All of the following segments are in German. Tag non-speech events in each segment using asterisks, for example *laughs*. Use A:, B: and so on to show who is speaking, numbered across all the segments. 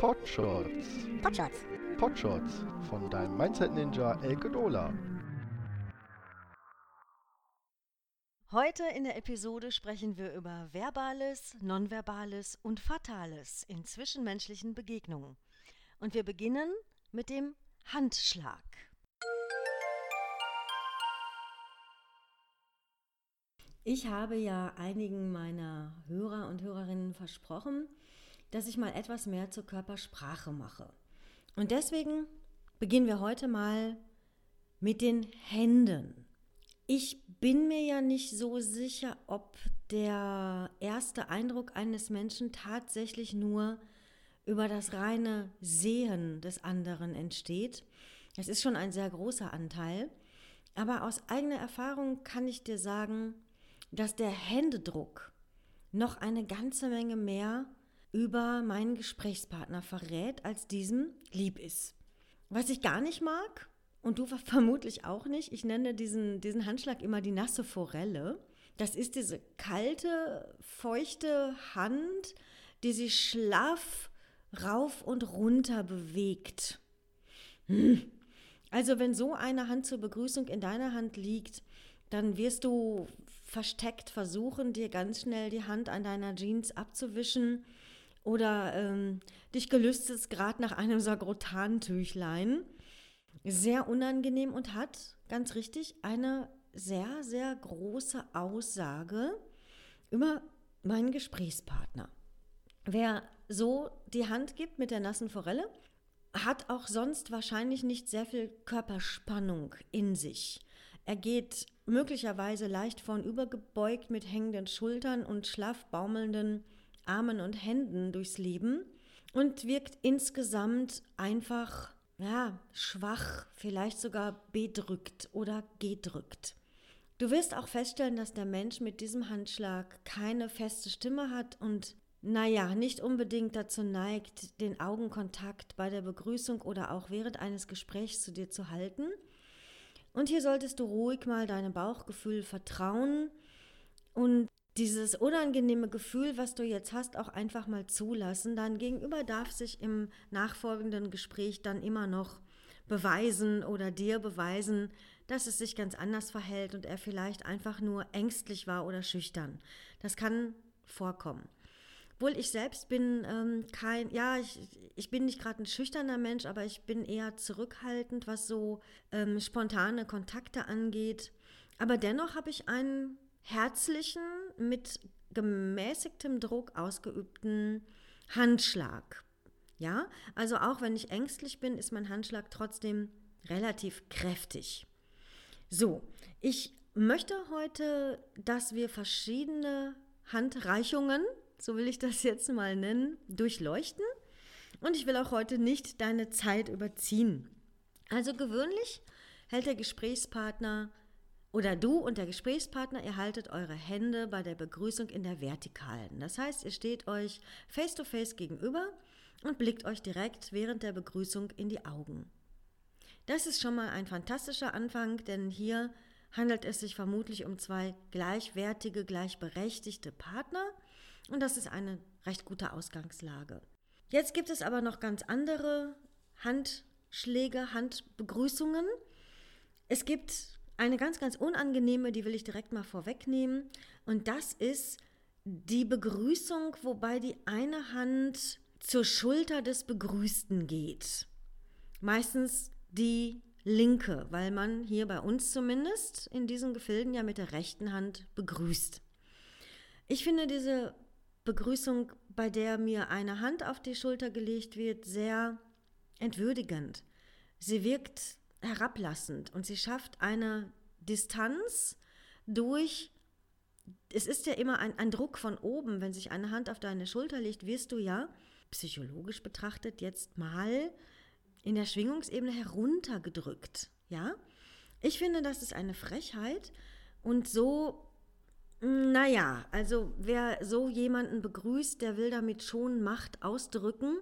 A: Potshots.
B: Potshots.
A: Potshots von deinem Mindset Ninja Elke Dola.
B: Heute in der Episode sprechen wir über Verbales, Nonverbales und Fatales in zwischenmenschlichen Begegnungen. Und wir beginnen mit dem Handschlag. Ich habe ja einigen meiner Hörer und Hörerinnen versprochen, dass ich mal etwas mehr zur Körpersprache mache. Und deswegen beginnen wir heute mal mit den Händen. Ich bin mir ja nicht so sicher, ob der erste Eindruck eines Menschen tatsächlich nur über das reine Sehen des anderen entsteht. Das ist schon ein sehr großer Anteil. Aber aus eigener Erfahrung kann ich dir sagen, dass der Händedruck noch eine ganze Menge mehr über meinen Gesprächspartner verrät, als diesem lieb ist. Was ich gar nicht mag, und du *laughs* vermutlich auch nicht, ich nenne diesen, diesen Handschlag immer die nasse Forelle. Das ist diese kalte, feuchte Hand, die sich schlaff rauf und runter bewegt. Hm. Also wenn so eine Hand zur Begrüßung in deiner Hand liegt, dann wirst du versteckt versuchen, dir ganz schnell die Hand an deiner Jeans abzuwischen oder ähm, dich gelüstet gerade nach einem Sagrotantüchlein. Sehr unangenehm und hat, ganz richtig, eine sehr, sehr große Aussage über meinen Gesprächspartner. Wer so die Hand gibt mit der nassen Forelle, hat auch sonst wahrscheinlich nicht sehr viel Körperspannung in sich. Er geht möglicherweise leicht vornübergebeugt mit hängenden Schultern und schlaff baumelnden Armen und Händen durchs Leben und wirkt insgesamt einfach ja, schwach, vielleicht sogar bedrückt oder gedrückt. Du wirst auch feststellen, dass der Mensch mit diesem Handschlag keine feste Stimme hat und naja, nicht unbedingt dazu neigt, den Augenkontakt bei der Begrüßung oder auch während eines Gesprächs zu dir zu halten. Und hier solltest du ruhig mal deinem Bauchgefühl vertrauen und dieses unangenehme Gefühl, was du jetzt hast, auch einfach mal zulassen. Dein Gegenüber darf sich im nachfolgenden Gespräch dann immer noch beweisen oder dir beweisen, dass es sich ganz anders verhält und er vielleicht einfach nur ängstlich war oder schüchtern. Das kann vorkommen. Obwohl ich selbst bin ähm, kein, ja, ich, ich bin nicht gerade ein schüchterner Mensch, aber ich bin eher zurückhaltend, was so ähm, spontane Kontakte angeht. Aber dennoch habe ich einen herzlichen, mit gemäßigtem Druck ausgeübten Handschlag. Ja, also auch wenn ich ängstlich bin, ist mein Handschlag trotzdem relativ kräftig. So, ich möchte heute, dass wir verschiedene Handreichungen so will ich das jetzt mal nennen, durchleuchten. Und ich will auch heute nicht deine Zeit überziehen. Also gewöhnlich hält der Gesprächspartner oder du und der Gesprächspartner, ihr haltet eure Hände bei der Begrüßung in der Vertikalen. Das heißt, ihr steht euch face to face gegenüber und blickt euch direkt während der Begrüßung in die Augen. Das ist schon mal ein fantastischer Anfang, denn hier handelt es sich vermutlich um zwei gleichwertige, gleichberechtigte Partner und das ist eine recht gute Ausgangslage. Jetzt gibt es aber noch ganz andere Handschläge, Handbegrüßungen. Es gibt eine ganz, ganz unangenehme, die will ich direkt mal vorwegnehmen. Und das ist die Begrüßung, wobei die eine Hand zur Schulter des Begrüßten geht. Meistens die linke, weil man hier bei uns zumindest in diesen Gefilden ja mit der rechten Hand begrüßt. Ich finde diese Begrüßung, bei der mir eine Hand auf die Schulter gelegt wird, sehr entwürdigend. Sie wirkt herablassend und sie schafft eine Distanz durch, es ist ja immer ein, ein Druck von oben, wenn sich eine Hand auf deine Schulter legt, wirst du ja psychologisch betrachtet jetzt mal in der Schwingungsebene heruntergedrückt. Ja? Ich finde, das ist eine Frechheit und so, naja, also wer so jemanden begrüßt, der will damit schon Macht ausdrücken.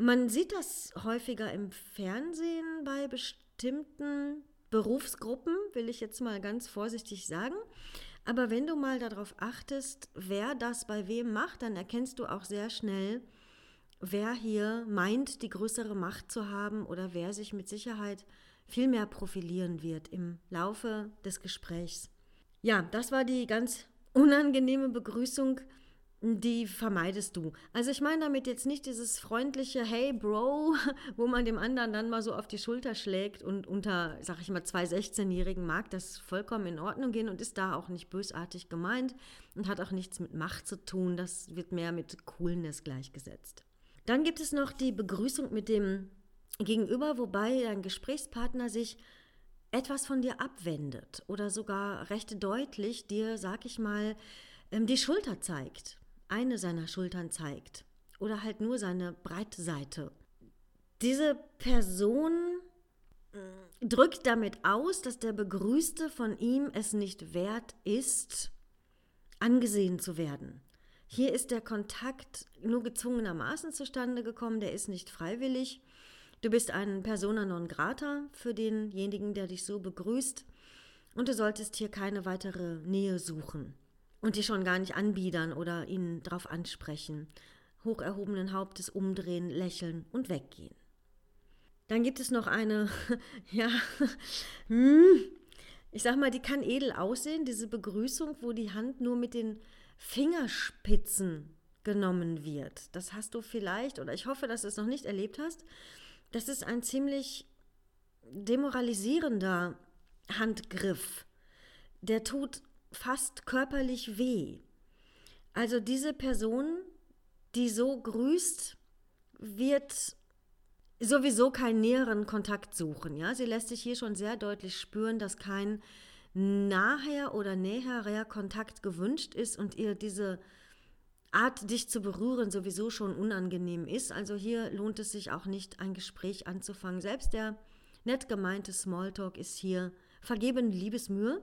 B: Man sieht das häufiger im Fernsehen bei bestimmten Berufsgruppen, will ich jetzt mal ganz vorsichtig sagen. Aber wenn du mal darauf achtest, wer das bei wem macht, dann erkennst du auch sehr schnell, wer hier meint, die größere Macht zu haben oder wer sich mit Sicherheit viel mehr profilieren wird im Laufe des Gesprächs. Ja, das war die ganz unangenehme Begrüßung, die vermeidest du. Also ich meine damit jetzt nicht dieses freundliche Hey Bro, *laughs* wo man dem anderen dann mal so auf die Schulter schlägt und unter, sag ich mal, zwei 16-Jährigen mag das vollkommen in Ordnung gehen und ist da auch nicht bösartig gemeint und hat auch nichts mit Macht zu tun. Das wird mehr mit Coolness gleichgesetzt. Dann gibt es noch die Begrüßung mit dem Gegenüber, wobei dein Gesprächspartner sich etwas von dir abwendet oder sogar recht deutlich dir, sag ich mal, ähm, die Schulter zeigt eine seiner Schultern zeigt oder halt nur seine Breitseite. Diese Person mm, drückt damit aus, dass der Begrüßte von ihm es nicht wert ist, angesehen zu werden. Hier ist der Kontakt nur gezwungenermaßen zustande gekommen, der ist nicht freiwillig. Du bist ein Persona non grata für denjenigen, der dich so begrüßt und du solltest hier keine weitere Nähe suchen und die schon gar nicht anbiedern oder ihn darauf ansprechen. Hoch erhobenen Hauptes umdrehen, lächeln und weggehen. Dann gibt es noch eine, *laughs* ja, *laughs* hm, ich sag mal, die kann edel aussehen, diese Begrüßung, wo die Hand nur mit den Fingerspitzen genommen wird. Das hast du vielleicht, oder ich hoffe, dass du es noch nicht erlebt hast. Das ist ein ziemlich demoralisierender Handgriff. Der tut fast körperlich weh. Also diese Person, die so grüßt, wird sowieso keinen näheren Kontakt suchen. Ja? Sie lässt sich hier schon sehr deutlich spüren, dass kein naher oder näherer Kontakt gewünscht ist und ihr diese Art, dich zu berühren, sowieso schon unangenehm ist. Also hier lohnt es sich auch nicht, ein Gespräch anzufangen. Selbst der nett gemeinte Smalltalk ist hier vergebene Liebesmühe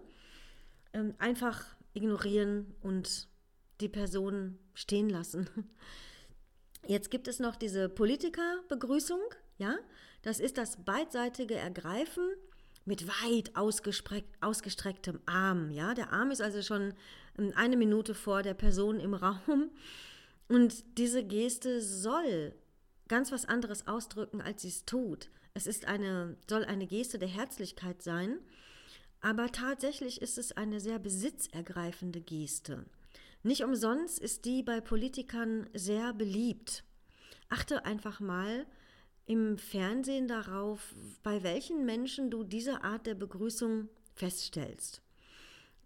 B: ähm, einfach ignorieren und die Person stehen lassen. *laughs* Jetzt gibt es noch diese Politikerbegrüßung, ja, das ist das beidseitige Ergreifen mit weit ausgestrecktem Arm, ja, der Arm ist also schon ähm, eine Minute vor der Person im Raum und diese Geste soll ganz was anderes ausdrücken, als sie es tut. Es ist eine, soll eine Geste der Herzlichkeit sein aber tatsächlich ist es eine sehr besitzergreifende Geste. Nicht umsonst ist die bei Politikern sehr beliebt. Achte einfach mal im Fernsehen darauf, bei welchen Menschen du diese Art der Begrüßung feststellst.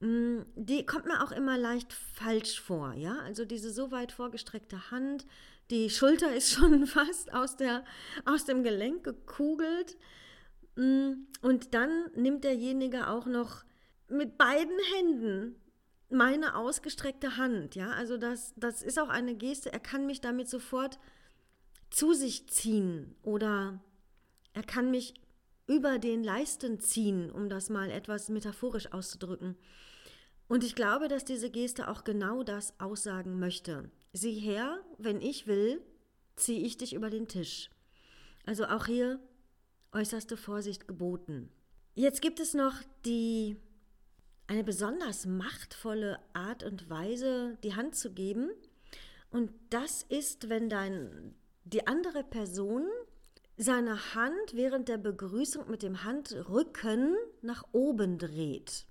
B: Mm, die kommt mir auch immer leicht falsch vor, ja? Also diese so weit vorgestreckte Hand, die Schulter ist *laughs* schon fast aus, der, aus dem Gelenk gekugelt. Mm, und dann nimmt derjenige auch noch mit beiden Händen meine ausgestreckte Hand. Ja, also das, das ist auch eine Geste. Er kann mich damit sofort zu sich ziehen oder er kann mich über den Leisten ziehen, um das mal etwas metaphorisch auszudrücken. Und ich glaube, dass diese Geste auch genau das aussagen möchte. Sieh her, wenn ich will, ziehe ich dich über den Tisch. Also auch hier äußerste Vorsicht geboten. Jetzt gibt es noch die eine besonders machtvolle Art und Weise, die Hand zu geben. Und das ist, wenn dein, die andere Person seine Hand während der Begrüßung mit dem Handrücken nach oben dreht.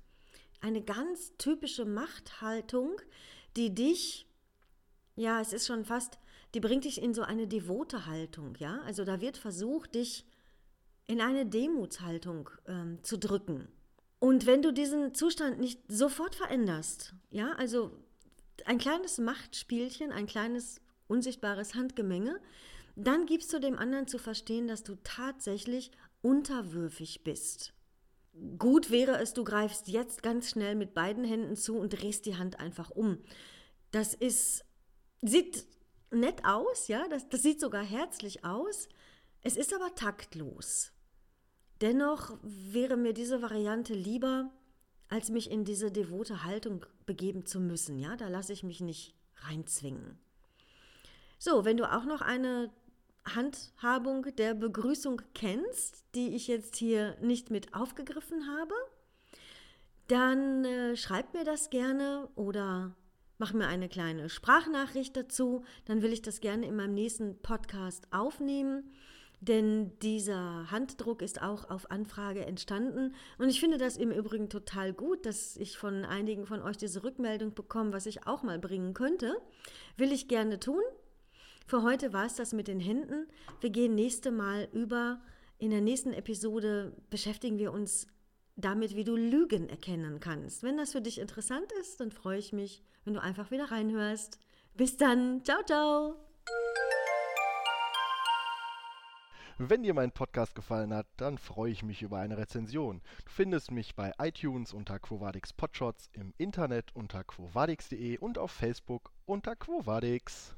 B: Eine ganz typische Machthaltung, die dich, ja, es ist schon fast, die bringt dich in so eine devote Haltung, ja. Also da wird versucht, dich in eine Demutshaltung ähm, zu drücken. Und wenn du diesen Zustand nicht sofort veränderst, ja, also ein kleines Machtspielchen, ein kleines unsichtbares Handgemenge, dann gibst du dem anderen zu verstehen, dass du tatsächlich unterwürfig bist. Gut wäre es, du greifst jetzt ganz schnell mit beiden Händen zu und drehst die Hand einfach um. Das ist, sieht nett aus, ja, das, das sieht sogar herzlich aus. Es ist aber taktlos. Dennoch wäre mir diese Variante lieber, als mich in diese devote Haltung begeben zu müssen. Ja, da lasse ich mich nicht reinzwingen. So, wenn du auch noch eine Handhabung der Begrüßung kennst, die ich jetzt hier nicht mit aufgegriffen habe, dann äh, schreib mir das gerne oder mach mir eine kleine Sprachnachricht dazu, dann will ich das gerne in meinem nächsten Podcast aufnehmen. Denn dieser Handdruck ist auch auf Anfrage entstanden. Und ich finde das im Übrigen total gut, dass ich von einigen von euch diese Rückmeldung bekomme, was ich auch mal bringen könnte. Will ich gerne tun. Für heute war es das mit den Händen. Wir gehen nächste Mal über. In der nächsten Episode beschäftigen wir uns damit, wie du Lügen erkennen kannst. Wenn das für dich interessant ist, dann freue ich mich, wenn du einfach wieder reinhörst. Bis dann. Ciao, ciao.
A: Wenn dir mein Podcast gefallen hat, dann freue ich mich über eine Rezension. Du findest mich bei iTunes unter Quovadix Podshots, im Internet unter quovadix.de und auf Facebook unter Quovadix.